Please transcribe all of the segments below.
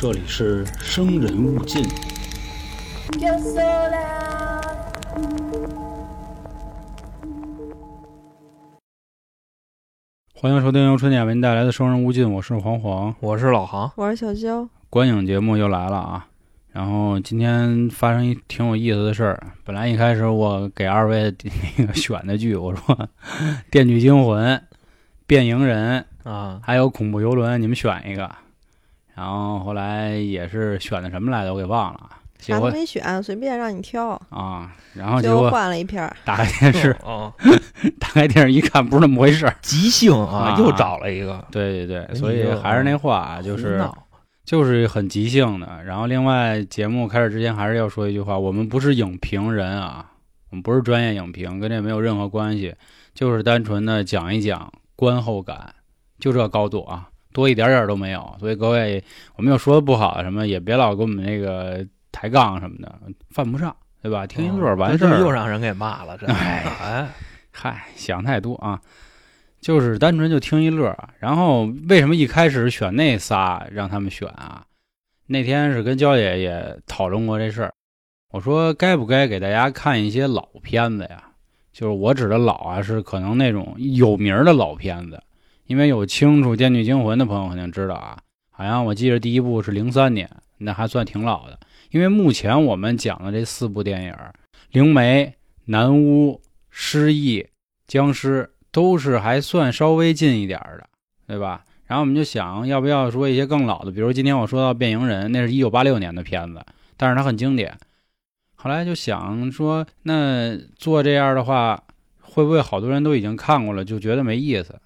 这里是生人勿近。Yo sola. 欢迎收听由春点为您带来的《生人勿近》，我是黄黄。我是老航，我是小肖，观影节目又来了啊！然后今天发生一挺有意思的事儿。本来一开始我给二位那个选的剧，我说《电锯惊魂》《变蝇人》啊，还有《恐怖游轮》，你们选一个。然后后来也是选的什么来着，我给忘了。结啥都果没选，随便让你挑，啊，然后结最后果换了一片儿。打开电视，哦，打开电视一看，不是那么回事儿。即兴啊，啊又找了一个，对对对，哎所以还是那话，就是闹就是很即兴的。然后另外节目开始之前还是要说一句话，我们不是影评人啊，我们不是专业影评，跟这没有任何关系，就是单纯的讲一讲观后感，就这高度啊，多一点点都没有。所以各位，我们有说的不好什么，也别老跟我们那个抬杠什么的，犯不上，对吧？听一乐完事儿。这又让人给骂了，这 哎哎，嗨，想太多啊，就是单纯就听一乐儿。然后为什么一开始选那仨让他们选啊？那天是跟焦姐也讨论过这事儿，我说该不该给大家看一些老片子呀？就是我指的老啊，是可能那种有名儿的老片子，因为有清楚《电锯惊魂》的朋友肯定知道啊，好像我记得第一部是零三年，那还算挺老的。因为目前我们讲的这四部电影，《灵媒》《南巫》《失忆》僵尸都是还算稍微近一点的，对吧？然后我们就想要不要说一些更老的，比如今天我说到《变蝇人》，那是一九八六年的片子，但是它很经典。后来就想说，那做这样的话，会不会好多人都已经看过了，就觉得没意思？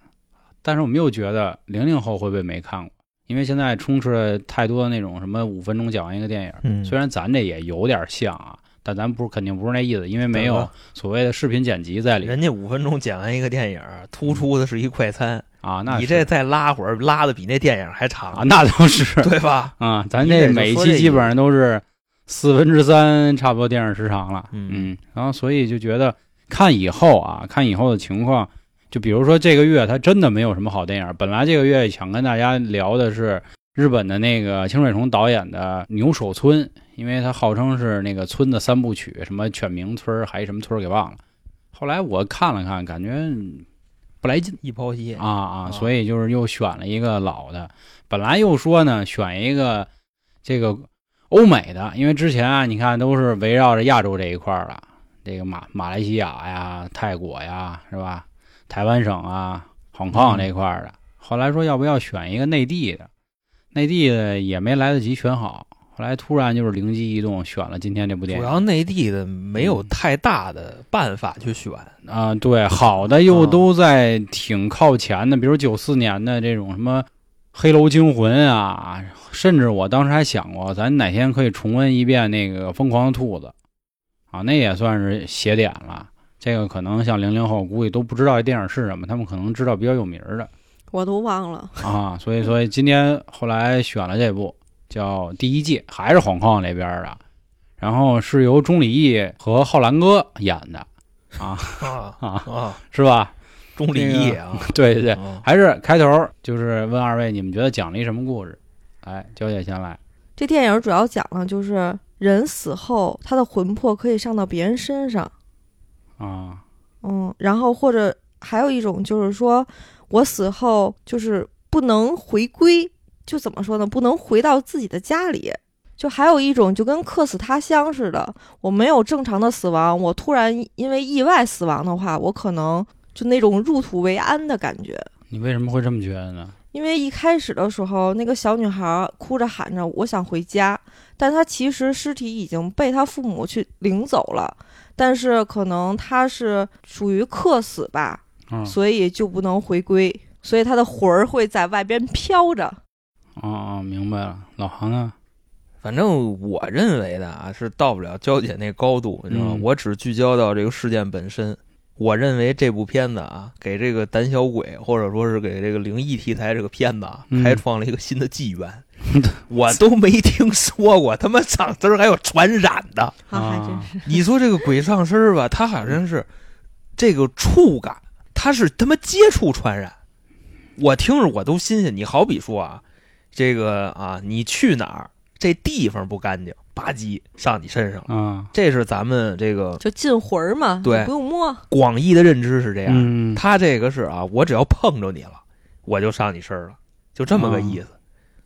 但是我们又觉得零零后会不会没看过？因为现在充斥了太多的那种什么五分钟讲完一个电影，嗯虽然咱这也有点像啊，但咱不是肯定不是那意思，因为没有所谓的视频剪辑在里人家五分钟剪完一个电影，突出的是一快餐，啊。那你这再拉会儿，拉的比那电影还长啊，那倒是 对吧？啊，咱这每一期基本上都是四分之三，差不多电影时长了。嗯然后所以就觉得看以后啊，看以后的情况，就比如说这个月它真的没有什么好电影。本来这个月想跟大家聊的是日本的那个清水崇导演的《牛首村》，因为他号称是那个村的三部曲，什么犬鸣村儿还什么村儿给忘了。后来我看了看，感觉嗯不来劲。一抛弃啊啊，所以就是又选了一个老的。本来又说呢，选一个这个欧美的，因为之前啊，你看都是围绕着亚洲这一块儿了，这个马马来西亚呀、泰国呀，是吧？台湾省啊、香港这一块儿的。后来说要不要选一个内地的，内地的也没来得及选好。后来突然就是灵机一动，选了今天这部电影。主要内地的没有太大的办法去选，啊，对，好的又都在挺靠前的，比如九四年的这种什么《黑楼惊魂》啊，甚至我当时还想过，咱哪天可以重温一遍那个《疯狂的兔子》啊，那也算是写点了。这个可能像零零后估计都不知道这电影是什么，他们可能知道比较有名儿的我都忘了，啊，所以所以今天后来选了这部叫《第一季》，还是黄矿那边的，然后是由钟离义和浩兰哥演的啊啊啊，啊，是吧？钟离义啊，对对对，嗯还是开头就是问二位，你们觉得讲了一什么故事？哎，娇姐先来。这电影主要讲的就是人死后，他的魂魄可以上到别人身上，啊嗯，然后或者还有一种就是说我死后就是不能回归，就怎么说呢？不能回到自己的家里。就还有一种就跟客死他乡似的，我没有正常的死亡，我突然因为意外死亡的话，我可能就那种入土为安的感觉。你为什么会这么觉得呢？因为一开始的时候，那个小女孩哭着喊着“我想回家”，但她其实尸体已经被她父母去领走了，但是可能他是属于客死吧，嗯所以就不能回归，所以他的魂儿会在外边飘着。啊啊，明白了。老航呢？反正我认为的啊，是到不了娇姐那高度，你知道吗？嗯我只聚焦到这个事件本身。我认为这部片子啊，给这个胆小鬼或者说是给这个灵异题材这个片子啊，嗯开创了一个新的纪元。我都没听说过他妈上身还有传染的。啊，还真啊是，你说这个鬼上身儿吧，他好像是这个触感，他是他妈接触传染。我听着我都新鲜。你好比说啊，这个啊，你去哪儿，这地方不干净，吧唧上你身上了。啊，这是咱们这个就进魂儿嘛，对不用摸。广义的认知是这样。嗯，他这个是啊，我只要碰着你了，我就上你身了，就这么个意思。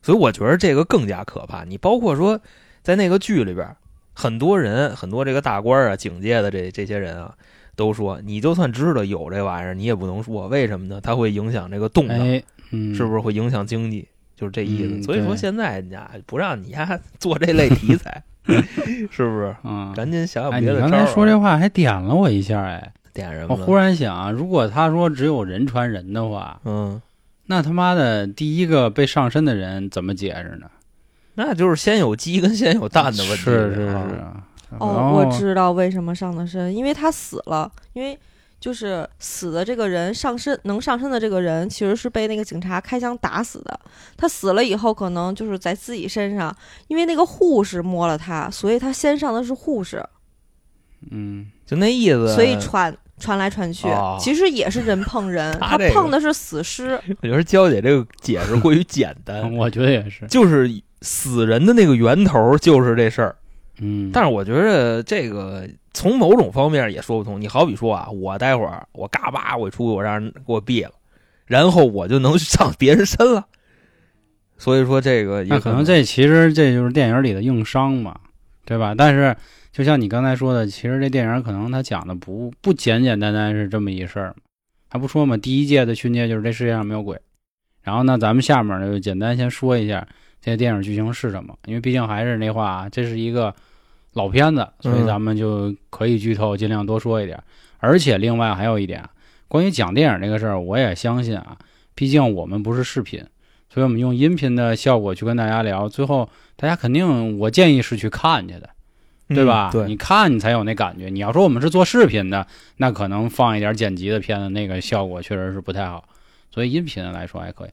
所以我觉得这个更加可怕。你包括说，在那个剧里边，很多人，很多这个大官啊、警界的这这些人啊，都说，你就算知道有这玩意儿，你也不能说，为什么呢？它会影响这个动荡，哎，嗯，是不是会影响经济？就是这意思。嗯所以说现在人家不让你呀 做这类题材，是不是？嗯？赶紧想想哎，别的招儿啊。你刚才说这话还点了我一下，哎，点什么呢？我忽然想啊，如果他说只有人传人的话，嗯，那他妈的第一个被上身的人怎么解释呢？那就是先有鸡跟先有蛋的问题。是是啊是啊。哦，我知道为什么上的身，因为他死了，因为就是死的这个人上身能上身的这个人，其实是被那个警察开枪打死的。他死了以后，可能就是在自己身上，因为那个护士摸了他，所以他先上的是护士，嗯，就那意思。所以传传来传去，哦其实也是人碰人，他他这个碰的是死尸。我觉得娇姐这个解释过于简单，我觉得也是。就是死人的那个源头就是这事儿。嗯，但是我觉得这个从某种方面也说不通。你好比说啊，我待会儿我嘎巴我出去我让人给我毙了，然后我就能上别人身了。所以说这个也那可能这其实这就是电影里的硬伤嘛，对吧？但是就像你刚才说的，其实这电影可能他讲的不不简简单单是这么一事儿，还不说嘛？第一届的训诫就是这世界上没有鬼。然后呢，咱们下面呢就简单先说一下这些电影剧情是什么，因为毕竟还是那话啊，这是一个老片子，所以嗯咱们就可以剧透，尽量多说一点。而且另外还有一点，关于讲电影这个事儿，我也相信啊，毕竟我们不是视频，所以我们用音频的效果去跟大家聊，最后大家肯定，我建议是去看去的，对吧？嗯对，你看你才有那感觉。你要说我们是做视频的，那可能放一点剪辑的片子，那个效果确实是不太好。所以音频来说还可以。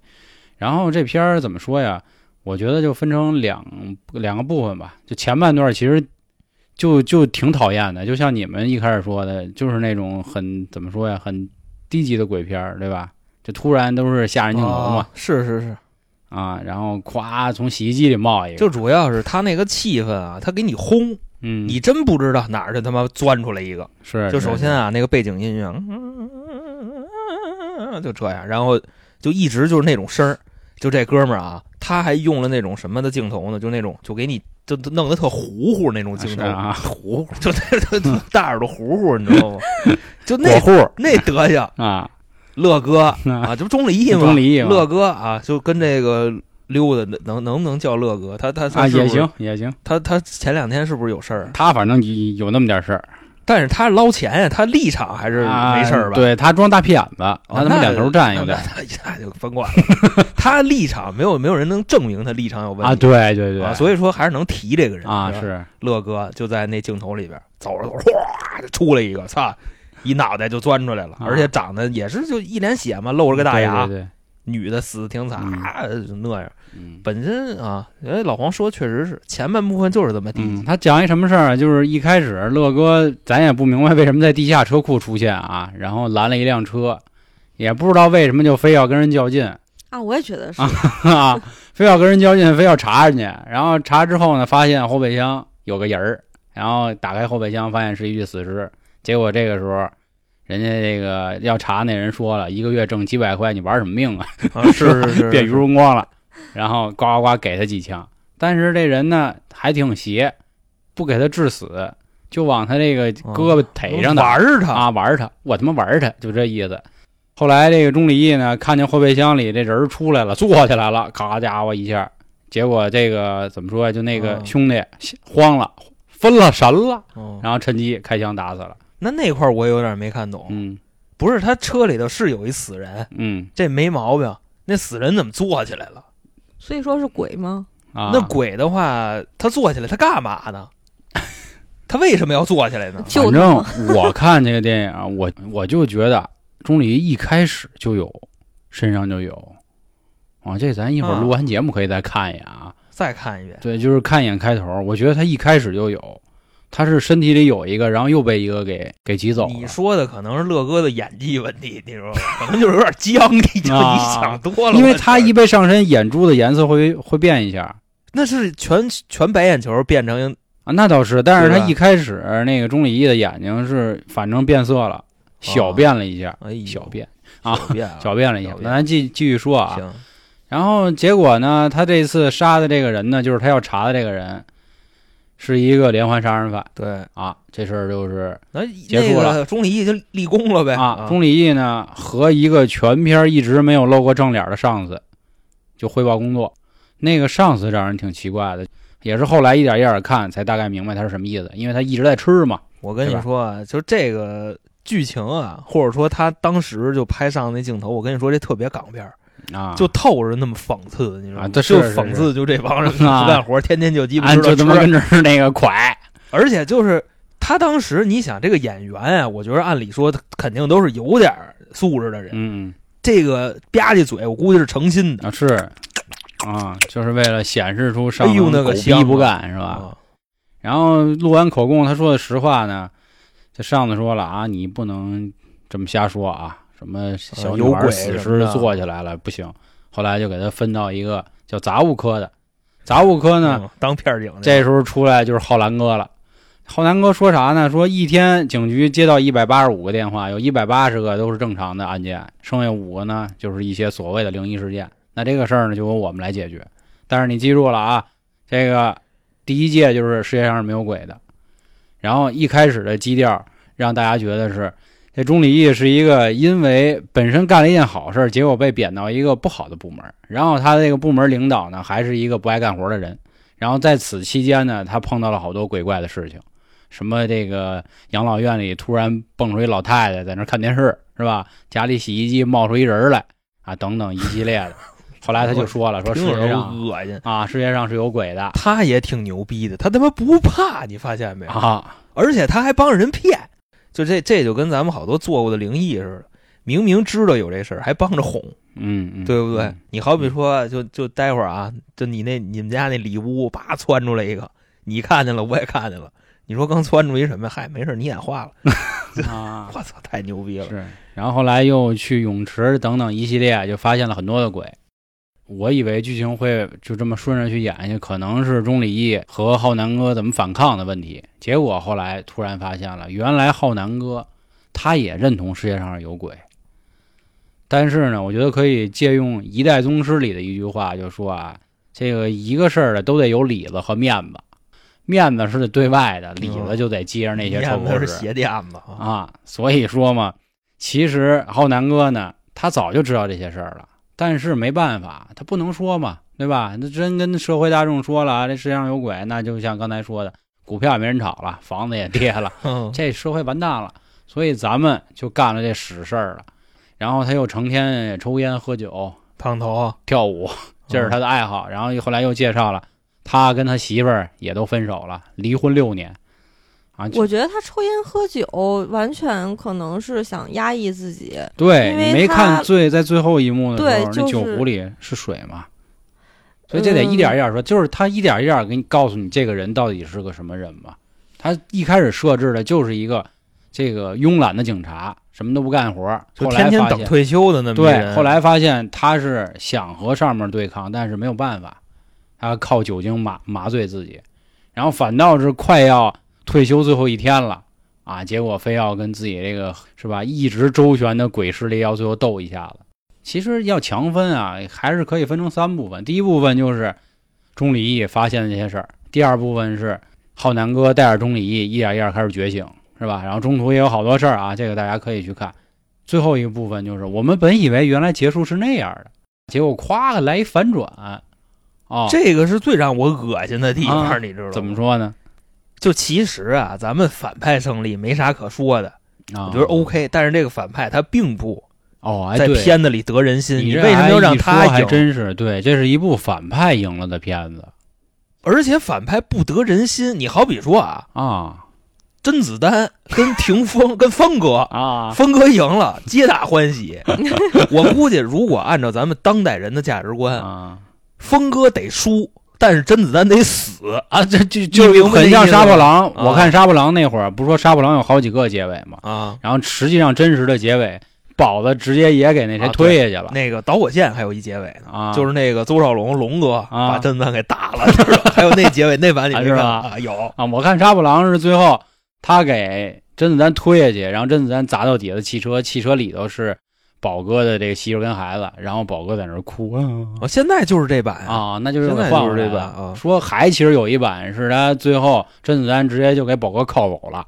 然后这片儿怎么说呀？我觉得就分成两两个部分吧。就前半段其实就就挺讨厌的，就像你们一开始说的，就是那种很怎么说呀，很低级的鬼片儿，对吧？就突然都是吓人镜头嘛啊，是是是，啊，然后咵从洗衣机里冒一个，就主要是他那个气氛啊，他给你轰，嗯，你真不知道哪儿就他妈钻出来一个。是就首先，啊，那个背景音乐，嗯就这样，然后就一直就是那种声儿。就这哥们儿啊，他还用了那种什么的镜头呢？就那种就给你就就弄得特糊糊那种镜头，是啊，糊糊就那那大耳朵糊糊，你知道吗？就 那火糊那德行，啊，乐哥啊 啊，这不钟离吗？钟离嘛乐哥啊，就跟这个溜达，能能不能叫乐哥？他他他啊也行也行，他他前两天是不是有事儿？他反正有有那么点事儿，但是他捞钱呀，他立场还是没事儿吧？啊对他装大屁眼子，哦，他他妈两头站有点那那 那就甭管了。他立场没有没有人能证明他立场有问题啊，对对对，啊所以说还是能提这个人啊是乐哥就在那镜头里边走着走着，哗就出来一个，操，一脑袋就钻出来了，啊而且长得也是就一脸血嘛，露着个大牙，对对对女的死的挺惨，嗯啊就那样。嗯本身啊，哎，老黄说确实是前半部分就是这么低嗯，他讲一什么事儿啊？就是一开始乐哥咱也不明白为什么在地下车库出现啊，然后拦了一辆车，也不知道为什么就非要跟人较劲啊，我也觉得是，啊，非要跟人较劲，非要查人家。然后查之后呢，发现后备箱有个人儿，然后打开后备箱，发现是一具死尸。结果这个时候，人家这个要查那人说了，一个月挣几百块，你玩什么命啊？啊，是是 是，变鱼荣光了，然后呱呱呱给他几枪，但是这人呢还挺邪，不给他致死，就往他这个胳膊腿上打、玩儿他啊玩他，我他妈玩他，就这意思。后来这个钟离义呢，看见后备箱里这人出来了，坐起来了，咔家伙一下，结果这个怎么说？就那个啊兄弟慌了，分了神了，哦然后趁机开枪打死了。那那块儿我有点没看懂，嗯不是他车里头是有一死人，嗯这没毛病。那死人怎么坐起来了？所以说是鬼吗？啊，那鬼的话，他坐起来他干嘛呢？他为什么要坐起来呢？反正我看这个电影啊，我我就觉得钟离一开始就有，身上就有啊。这咱一会儿啊录完节目可以再看一眼啊。再看一遍，对，就是看一眼开头，我觉得他一开始就有，他是身体里有一个，然后又被一个给给挤走了。你说的可能是乐哥的演技问题，你说？可能就是有点僵，你就啊你想多了。因为他一被上身，眼珠的颜色会会变一下那是全全白眼球变成啊，那倒是。但是他一开始那个钟离义的眼睛是反正变色了，小变了一下，哎小变啊小变啊 小变了一下。那咱继继续说啊，行，然后结果呢，他这次杀的这个人呢，就是他要查的这个人，是一个连环杀人犯对，啊。这事儿就是那结束了那个钟离义就立功了呗啊，钟离义呢和一个全片一直没有露过正脸的上司就汇报工作。那个上司让人挺奇怪的，也是后来一点一点看才大概明白他是什么意思，因为他一直在吃嘛。我跟你说啊，就这个剧情啊，或者说他当时就拍上那镜头，我跟你说这特别港片儿，啊，就透着那么讽刺，你知道吗？啊这是就是讽刺就这帮人 不啊。干活，天天就鸡巴就他妈跟这儿那个快而且就是他当时，你想这个演员啊，我觉得按理说他肯定都是有点素质的人。嗯。这个吧唧嘴，我估计是诚心的，啊是。啊，就是为了显示出上哎呦层狗那个香逼不啊。干是吧？啊。然后录完口供，他说的实话呢，这上司说了啊，你不能这么瞎说啊，什么小女有鬼孩死尸坐起来了不行。后来就给他分到一个叫杂物科的，杂物科呢，嗯当片儿警这时候出来就是浩南哥了。浩南哥说啥呢？说一天警局接到一百八十五个电话，有一百八十个都是正常的案件，剩下五个呢就是一些所谓的灵异事件。那这个事儿呢就由我们来解决。但是你记住了啊，这个第一届就是世界上是没有鬼的。然后一开始的基调让大家觉得是这钟离义是一个因为本身干了一件好事，结果被贬到一个不好的部门，然后他这个部门领导呢还是一个不爱干活的人。然后在此期间呢，他碰到了好多鬼怪的事情，什么这个养老院里突然蹦出一老太太在那看电视，是吧？家里洗衣机冒出一人来啊，等等一系列的。后来他就说了，说世界上恶心。啊，世界上是有鬼的他也挺牛逼的，他他妈不怕，你发现没有？啊，而且他还帮着人骗，就这这就跟咱们好多做过的灵异似的，明明知道有这事儿，还帮着哄，嗯嗯，对不对？嗯你好比说，就就待会儿啊，就你那你们家那里屋，叭窜出来一个，你看见了，我也看见了。你说刚窜出一什么？嗨，没事，你眼花了。啊，我操，太牛逼了！是，然后后来又去泳池等等一系列，就发现了很多的鬼。我以为剧情会就这么顺着去演下去，可能是钟离义和浩南哥怎么反抗的问题。结果后来突然发现了，原来浩南哥他也认同世界上有鬼。但是呢，我觉得可以借用《一代宗师》里的一句话，就说啊，这个一个事儿的都得有里子和面子，面子是对外的，里子就得接着那些臭狗屎。面子是鞋垫子啊，啊，所以说嘛，其实浩南哥呢，他早就知道这些事儿了，但是没办法，他不能说嘛，对吧？那真跟社会大众说了啊，这世界上有鬼，那就像刚才说的，股票也没人炒了，房子也跌了，嗯这社会完蛋了。所以咱们就干了这屎事儿了。然后他又成天抽烟喝酒烫头，跳舞，这是他的爱好。然后后来又介绍了，他跟他媳妇儿也都分手了，离婚六年。啊，我觉得他抽烟喝酒，完全可能是想压抑自己。对因为你没看最在最后一幕的时候，那就是酒壶里是水嘛，所以这得一点一点说，就是他一点一点给你告诉你这个人到底是个什么人吧。他一开始设置的就是一个这个慵懒的警察，什么都不干活，就后来发现天天等退休的那么一对，后来发现他是想和上面对抗，但是没有办法，他靠酒精麻麻醉自己，然后反倒是快要退休最后一天了啊，结果非要跟自己这个是吧一直周旋的鬼势力要最后斗一下子。其实要强分啊，还是可以分成三部分。第一部分就是钟离义发现的这些事儿，第二部分是浩南哥带着钟离义一点一点开始觉醒，是吧？然后中途也有好多事儿啊，这个大家可以去看。最后一个部分就是我们本以为原来结束是那样的，结果咵来一反转，哦，这个是最让我恶心的地方，啊你知道吗？怎么？说呢？就其实啊，咱们反派胜利没啥可说的，啊，我觉得 OK。但是这个反派他并不哦，哎，在片子里得人心，你为什么要让他赢还？真是对，这是一部反派赢了的片子而且反派不得人心。你好比说啊，啊甄子丹跟霆锋跟峰哥，啊峰哥赢了，皆大欢喜。我估计如果按照咱们当代人的价值观，啊峰哥得输，但是甄子丹得死。啊，这就就很像杀破狼。啊我看杀破狼那会儿，不是说杀破狼有好几个结尾吗？啊，然后实际上真实的结尾，宝子直接也给那谁啊推下去了那个导火线还有一结尾呢，啊，就是那个邹少龙龙哥啊把甄子丹给打了，还有那结尾那版你没看啊是吧啊？有啊，我看杀破狼是最后他给甄子丹推下去，然后甄子丹砸到底下的汽车，汽车里头是宝哥的这个媳妇跟孩子，然后宝哥在那儿哭。啊哦，现在就是这版啊，那就是现在就是换回来这版啊。说还其实有一版是他最后甄子丹直接就给宝哥铐走了。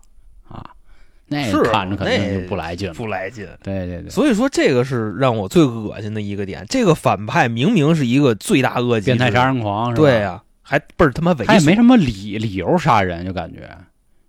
啊，那是看着肯定那就不来劲。了。不来劲。对对对，所以说这个是让我最恶心的一个点。这个反派明明是一个罪大恶极，变态杀，人狂是吧？对呀、还倍儿他妈猥琐，他也没什么理理由杀人，就感觉。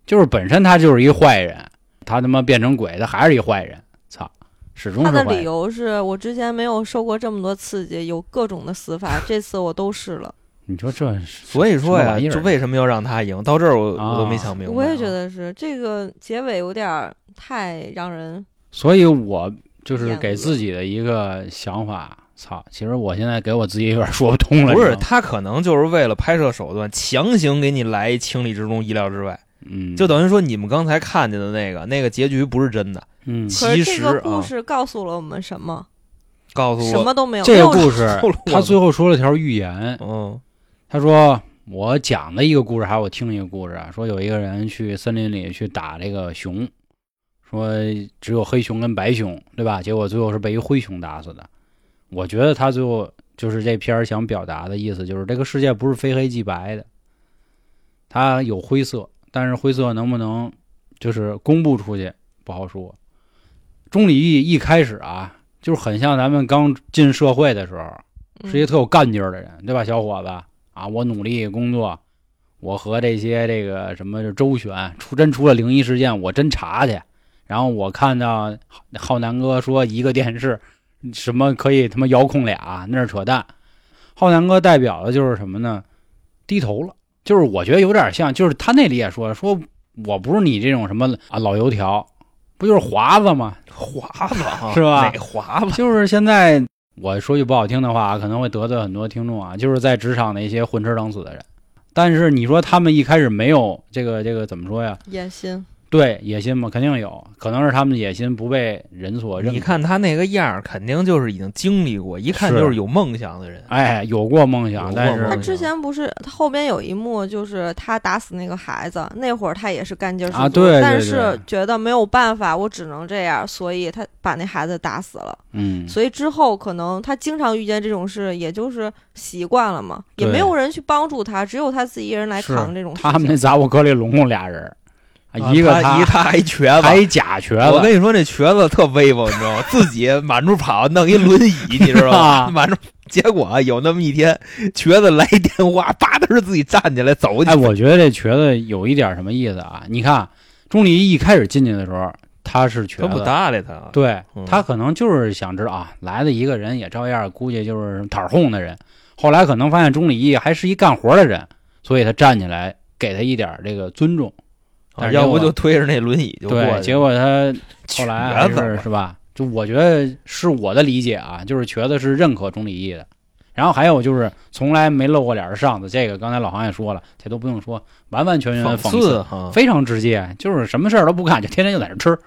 就是本身他就是一坏人，他他妈变成鬼，他还是一坏人，操，始终他的理。由是我之前没有受过这么多刺激，有各种的死法，这次我都试了。你说这，所以说呀，就为什么要让他赢？到这儿我、啊我都没想明白。我也觉，得是这个结尾有点太让人所以我就是给自己的一个想法，操，其实我现在给我自己有点说不通了。不是他可能就是为了拍摄手段，强行给你来一情理之中、意料之外，嗯，就等于说你们刚才看见的那个那个结局不是真的。嗯，其可是这实个故啊事告诉了我们什么？告诉我，什么都没有。这个故事 他最后说了条预言，嗯他说我讲的一个故事，还有我听一个故事啊，说有一个人去森林里去打这个熊，说只有黑熊跟白熊，对吧？结果最后是被一灰熊打死的。我觉得他最后就是这片儿想表达的意思，就是这个世界不是非黑即白的，它有灰色，但是灰色能不能就是公布出去不好说。钟离义一开始啊，就是很像咱们刚进社会的时候，嗯是一个特有干劲儿的人，对吧，小伙子啊？我努力工作，我和这些这个什么周旋，出真出了灵异事件，我真查去。然后我看到浩南哥说一个电视什么可以他妈遥控俩，那是扯淡。浩南哥代表的就是什么呢？低头了，就是我觉得有点像，就是他那里也说说我不是你这种什么啊老油条，不就是华子吗？华子啊，是吧哪华子？就是现在我说句不好听的话，可能会得罪很多听众啊，就是在职场的一些混吃等死的人。但是你说他们一开始没有这个这个怎么说呀？野心。对野心嘛，肯定有，可能是他们的野心不被人所认可。你看他那个样儿，肯定就是已经经历过，一看就是有梦想的人。哎，有过梦想，但是他之前不是他后边有一幕，就是他打死那个孩子，那会儿他也是干劲儿十足，啊对对对但是觉得没有办法，我只能这样，所以他把那孩子打死了。嗯，所以之后可能他经常遇见这种事，也就是习惯了嘛，也没有人去帮助他，只有他自己一人来扛这种事。他们那杂货壳里拢共俩人，啊一个他一他还一瘸子，还一假瘸子，我跟你说，那瘸子特威风，你知道吗？自己满处跑，弄一轮椅，你知道吗？啊满处。结果啊有那么一天，瘸子来一电话，叭的是自己站起来走起哎，。我觉得这瘸子有一点什么意思啊？你看钟离一开始进去的时候，他是瘸子他不子，搭理他，对嗯他可能就是想知道啊，来的一个人也照样，估计就是讨哄的人。后来可能发现钟离义还是一干活的人，所以他站起来给他一点这个尊重。要不就推着那轮椅就过去对，结果他后来是是吧？就我觉得是我的理解啊，就是瘸子是认可钟离义的。然后还有就是从来没露过脸的上司，这个刚才老黄也说了，这都不用说，完完全全讽讽刺哈，非常直接，就是什么事儿都不干，就天天就在那吃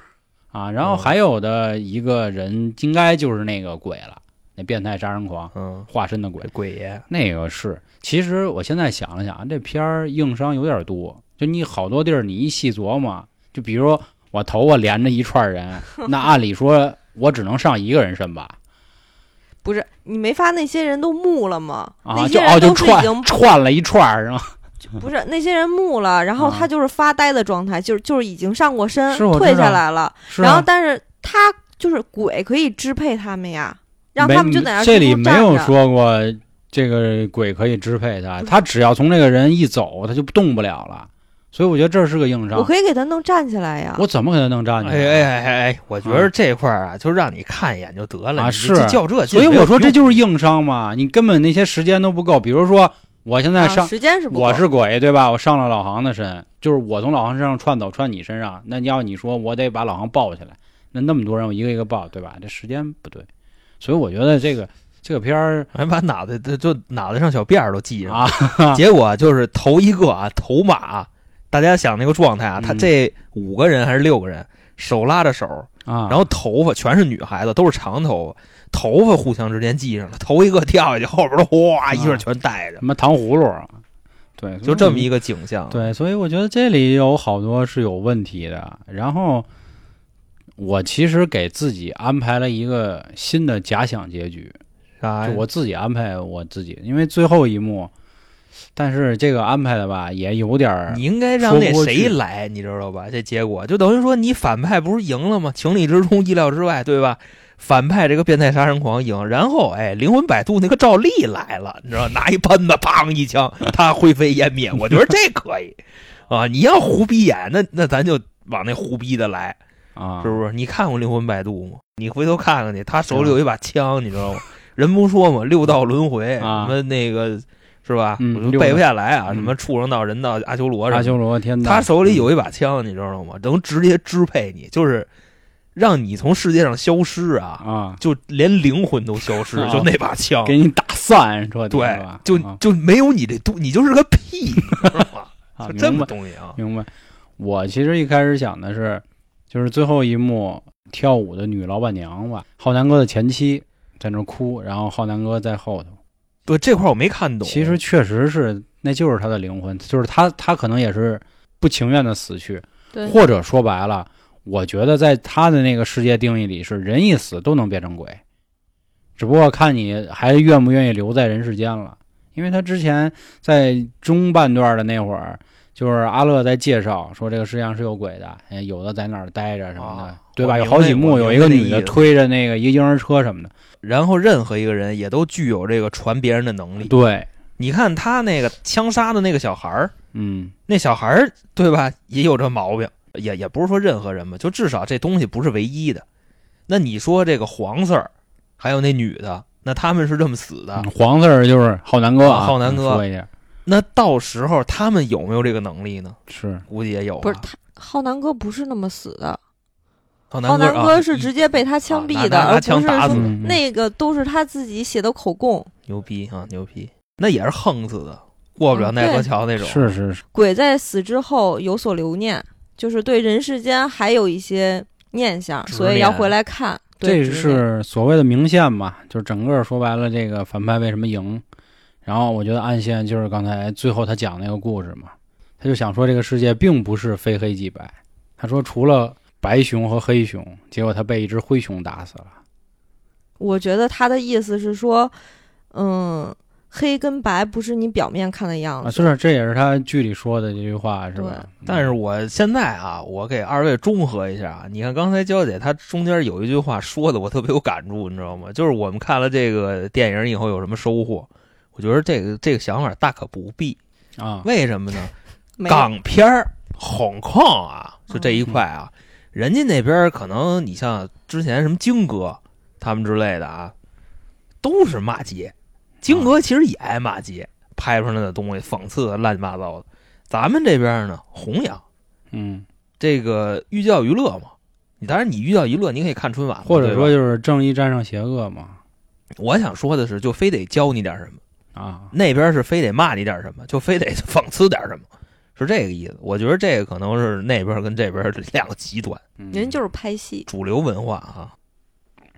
啊。然后嗯还有的一个人，应该就是那个鬼了，那变态杀人狂嗯，化身的鬼，鬼爷那个是。其实我现在想了想，这片儿硬伤有点多，就你好多地儿你一细琢磨，就比如我头发连着一串人，那按理说我只能上一个人身吧？不是你没发那些人都木了吗？啊，那就人串串了一串儿，是吗？不是那些人木了，然后啊他就是发呆的状态，就是就是已经上过身，退下来了，是然后啊，但是他就是鬼可以支配他们呀，让没他们就在这里没有说过这个鬼可以支配他，他只要从这个人一走，他就动不了了。所以我觉得这是个硬伤。我可以给他弄站起来呀。我怎么给他弄站起来？哎哎哎哎哎，我觉得这块儿啊，就让你看一眼就得了，你啊是较这所以我说这就是硬伤嘛，你根本那些时间都不够。比如说，我现在啊上、时间是不够我是鬼对吧？我上了老航的身，就是我从老航身上窜走窜你身上，那要你说我得把老航抱起来，那那么多人我一个一个抱，对吧？这时间不对，所以我觉得这个这个片儿还把脑袋就就脑袋上小辫儿都系上了，啊，结果就是头一个啊，头马，大家想那个状态啊，他嗯这五个人还是六个人，手拉着手，啊，然后头发全是女孩子，都是长头发，头发互相之间系上了，头一个掉下去，后边都哗一下全带着什，么糖葫芦啊，对，就这么一个个景象。，对，所以我觉得这里有好多是有问题的。然后我其实给自己安排了一个新的假想结局，啥？就我自己安排我自己，因为最后一幕，但是这个安排的吧也有点儿你应该让那谁来，你知道吧？这结果就等于说你反派不是赢了吗？情理之中，意料之外，对吧？反派这个变态杀人狂赢，然后哎，灵魂摆渡那个赵丽来了，你知道，拿一喷子，砰一枪，他灰飞烟灭。我觉得这可以啊！你要胡逼演，那那咱就往那胡逼的来，啊，是不是？你看过《灵魂摆渡》吗？你回头看看去，他手里有一把枪，你知道吗？人不说吗，六道轮回，啊什么那个是吧？背不下来啊，嗯什么畜生道、人道、阿修罗什么，阿修罗天道，他手里有一把枪，你知道吗？能直接支配你，就是让你从世界上消失啊，啊，就连灵魂都消失，啊就那把枪，给你打散，说对吧？，就啊就没有你这东，你就是个屁，你知道吗？啊就这东西啊，明白。我其实一开始想的是，就是最后一幕跳舞的女老板娘吧，浩南哥的前妻在那哭，然后浩南哥在后头。对这块儿我没看懂。其实确实是，那就是他的灵魂，就是他，他可能也是不情愿的死去，或者说白了，我觉得在他的那个世界定义里，是人一死都能变成鬼，只不过看你还愿不愿意留在人世间了。因为他之前在中半段的那会儿，就是阿乐在介绍说这个世界上是有鬼的，哎有的在那儿待着什么的，啊对吧？有好几幕，有一个女的推着那个一个婴儿车什么的，然后任何一个人也都具有这个传别人的能力。对，你看他那个枪杀的那个小孩儿，嗯，那小孩儿对吧，也有这毛病，也也不是说任何人吧，就至少这东西不是唯一的。那你说这个黄四儿，还有那女的，那他们是这么死的，嗯黄字儿就是浩南哥啊浩南哥说一下那到时候他们有没有这个能力呢？是估计也有吧。不是他浩南哥不是那么死的，浩浩南哥啊是直接被他枪毙的，而不是说枪打死嗯那个都是他自己写的口供。牛逼啊，牛逼！那也是横死的，过不了奈何桥那种。是是是，鬼在死之后有所留念，就是对人世间还有一些念想，所以要回来看。对这是所谓的明线嘛，就是整个说白了，这个反派为什么赢？然后我觉得暗线就是刚才最后他讲那个故事嘛，他就想说这个世界并不是非黑即白。他说除了白熊和黑熊，结果他被一只灰熊打死了。我觉得他的意思是说，嗯，黑跟白不是你表面看的样啊，子。是，这也是他剧里说的这句话，是吧？嗯但是我现在啊，我给二位中和一下啊。你看刚才娇姐她中间有一句话说的，我特别有感触，你知道吗？就是我们看了这个电影以后有什么收获？我觉得这个这个想法大可不必。啊，为什么呢？港片儿、Hong Kong 啊，就这一块啊，人家那边可能你像之前什么京哥他们之类的啊，都是骂街。京哥其实也爱骂街，拍出来的东西讽刺的乱七八糟的。咱们这边呢，弘扬嗯，这个寓教于乐嘛。你当然你寓教于乐，你可以看春晚，或者说就是正义战胜邪恶嘛。我想说的是，就非得教你点什么。啊，那边是非得骂你点什么，就非得 讽刺点什么，是这个意思。我觉得这个可能是那边跟这边两个极端，嗯人就是拍戏，主流文化啊。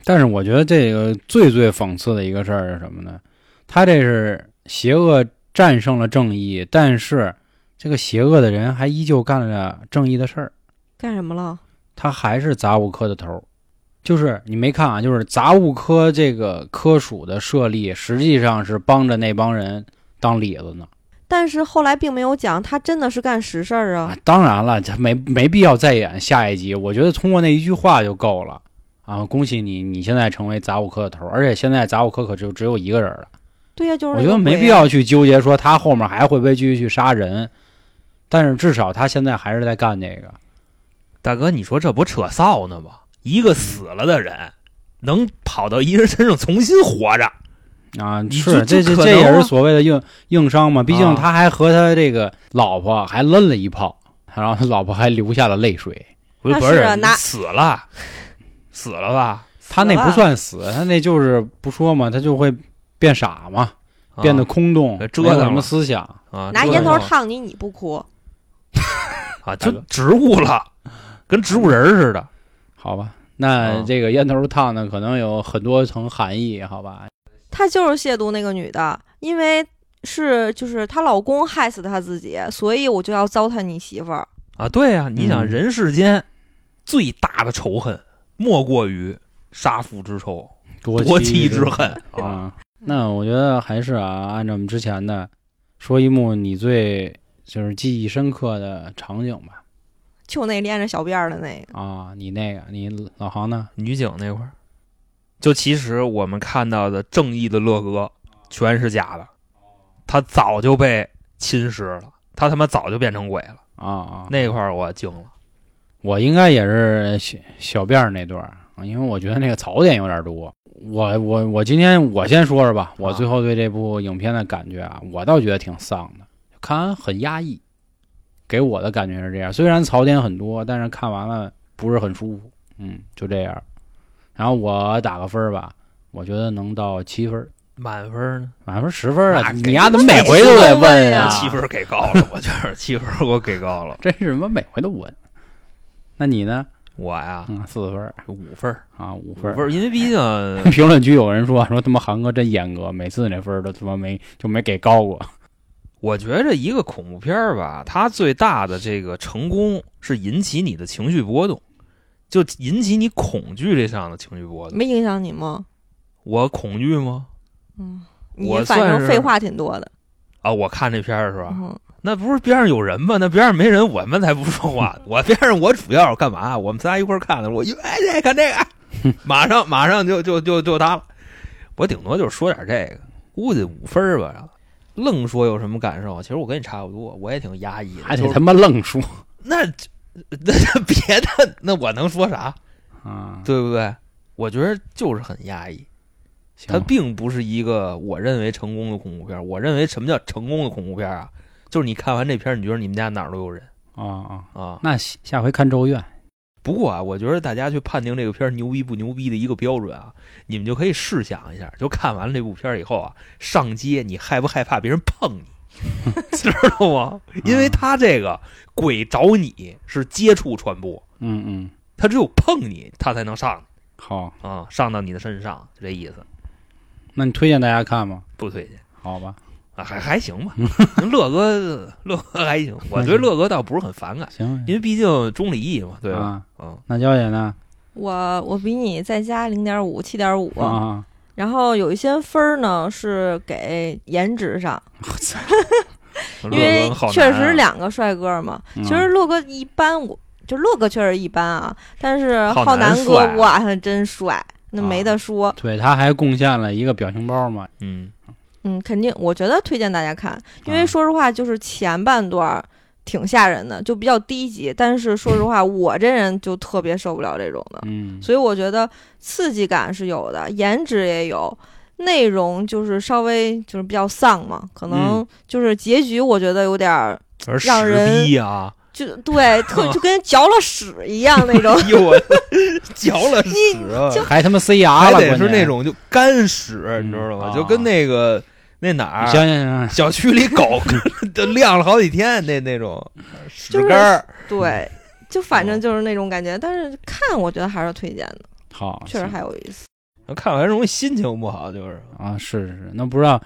但是我觉得这个最最讽刺的一个事儿是什么呢？他这是邪恶战胜了正义，但是这个邪恶的人还依旧干了正义的事儿，干什么了？他还是杂物科的头儿。就是你没看啊，就是杂物科这个科属的设立，实际上是帮着那帮人当里子呢。但是后来并没有讲他真的是干实事儿啊啊。，当然了，这没没必要再演下一集。我觉得通过那一句话就够了啊！恭喜你，你现在成为杂物科的头，而且现在杂物科可就只有一个人了。对呀、就是我觉得没必要去纠结说他后面还会不会继续去杀人，但是至少他现在还是在干这个。大哥，你说这不扯臊呢吗？一个死了的人能跑到一人身上重新活着，啊，是这这这也是所谓的硬硬伤嘛。毕竟啊他还和他这个老婆还抡了一炮，然后他老婆还流下了泪水。不是死了，死了吧？他那不算死，他那就是不说嘛，他就会变傻嘛，啊变得空洞，给折腾思想。啊，拿烟头烫你，你不哭？啊，就植物了，跟植物人似的。好吧，那啊这个烟头烫呢，可能有很多层含义，好吧？她就是亵渎那个女的，因为是就是她老公害死她自己，所以我就要糟蹋你媳妇儿。啊，对呀、你想嗯人世间最大的仇恨，莫过于杀父之仇、夺夺妻妻之恨啊！啊。那我觉得还是啊，按照我们之前的，说一幕你最就是记忆深刻的场景吧。就那连着小辫儿的那个，啊，你那个，你老航呢？女警那块儿，就其实我们看到的正义的乐哥全是假的，他早就被侵蚀了，他他妈早就变成鬼了。啊啊，那块儿我惊了，我应该也是小小辫儿那段儿，啊因为我觉得那个槽点有点多。我我我今天我先说说吧，我啊最后对这部影片的感觉啊，我倒觉得挺丧的，看完很压抑，给我的感觉是这样。虽然槽点很多，但是看完了不是很舒服，嗯，就这样。然后我打个分儿吧，我觉得能到七分，满分呢？满分十分啊！你丫怎么每回都得问呀啊？七分给高了，我就是七分我给高了。真是什么每回都问。那你呢？我呀，嗯，四分儿五分儿，啊，五分因为毕竟 评论区有人说说他妈韩哥真严格，每次那分儿都他妈没就没给高过。我觉着一个恐怖片儿吧，它最大的这个成功是引起你的情绪波动，就引起你恐惧这上的情绪波动。没影响你吗？我恐惧吗？嗯，你我反正废话挺多的，啊，我看这片儿是吧？嗯，那不是边上有人吗？那边上没人，我们才不说话。我边上我主要是干嘛？我们仨一块儿看的。我一哎，这看这个，马上马上就就就就他了。我顶多就说点这个，估计五分儿吧。愣说有什么感受？其实我跟你差不多，我也挺压抑的。还得他妈愣说那那别的，那我能说啥？啊！对不对？我觉得就是很压抑。它，并不是一个我认为成功的恐怖片。我认为什么叫成功的恐怖片啊？就是你看完这片，你觉得你们家哪儿都有人啊啊，啊。那下下回看《咒怨》不过啊，我觉得大家去判定这个片儿牛逼不牛逼的一个标准啊，你们就可以试想一下，就看完了这部片儿以后啊，上街你害不害怕别人碰你，知道吗？因为他这个鬼找你是接触传播，嗯嗯，他只有碰你，他才能上好，啊，上到你的身上，就这意思。那你推荐大家看吗？不推荐好吧，啊，还还行吧。乐哥，乐哥还行，我对乐哥倒不是很反感，行，因为毕竟钟离义嘛，对吧？啊，嗯，那娇姐呢？我我比你再加零点五，七点五，啊，然后有一些分儿呢是给颜值上，我操，因为确啊实两个帅哥嘛。嗯其实乐哥一般，我就乐哥确实一般啊，但是浩浩南哥哇，他真帅，那啊没得说。对，他还贡献了一个表情包嘛。嗯，嗯，肯定，我觉得推荐大家看，因为啊说实话，就是前半段儿挺吓人的，就比较低级。但是说实话，我这人就特别受不了这种的，嗯，所以我觉得刺激感是有的，颜值也有。内容就是稍微就是比较丧嘛，可能嗯就是结局我觉得有点儿让人啊！就对，特就跟嚼了屎一样那种。哎呦我嚼了 屎啊！还他妈塞牙了，还得是那。种就干屎，你知道吗？嗯就跟那个那哪行儿行行行，小区里狗 都晾了好几天那那种屎就是干儿。对，就反哦正就是那种感觉。但是看我觉得还是推荐的，好，确实还有意思。看完容易心情不好，就是啊，是是是，那不知道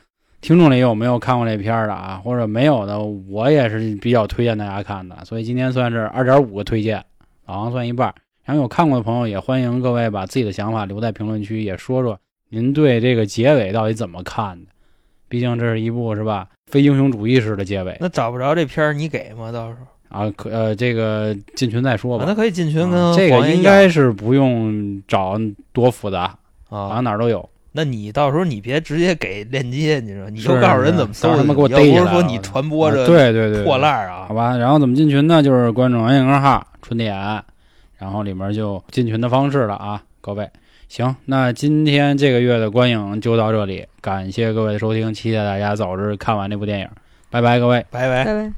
听众里有没有看过这片儿的啊？或者没有的，我也是比较推荐大家看的。所以今天算是二点五个推荐，老王算一半儿。然后有看过的朋友，也欢迎各位把自己的想法留在评论区，也说说您对这个结尾到底怎么看的。毕竟这是一部是吧非英雄主义式的结尾那找不着这片儿，你给吗？到时候啊，可呃这个进群再说吧。啊那可以进群啊跟这个应该是不用找多复杂，啊。哪儿都有。那你到时候你别直接给链接，你说你是就告诉人怎么搜他妈给我要逮起来不是说你传播啊着对对对破烂儿啊好，吧，然后怎么进群呢？就是关注微信公号“春点”，然后里面就进群的方式了啊，各位。行，那今天这个月的观影就到这里，感谢各位的收听，期待大家早日看完这部电影，拜拜，各位。拜拜。拜拜。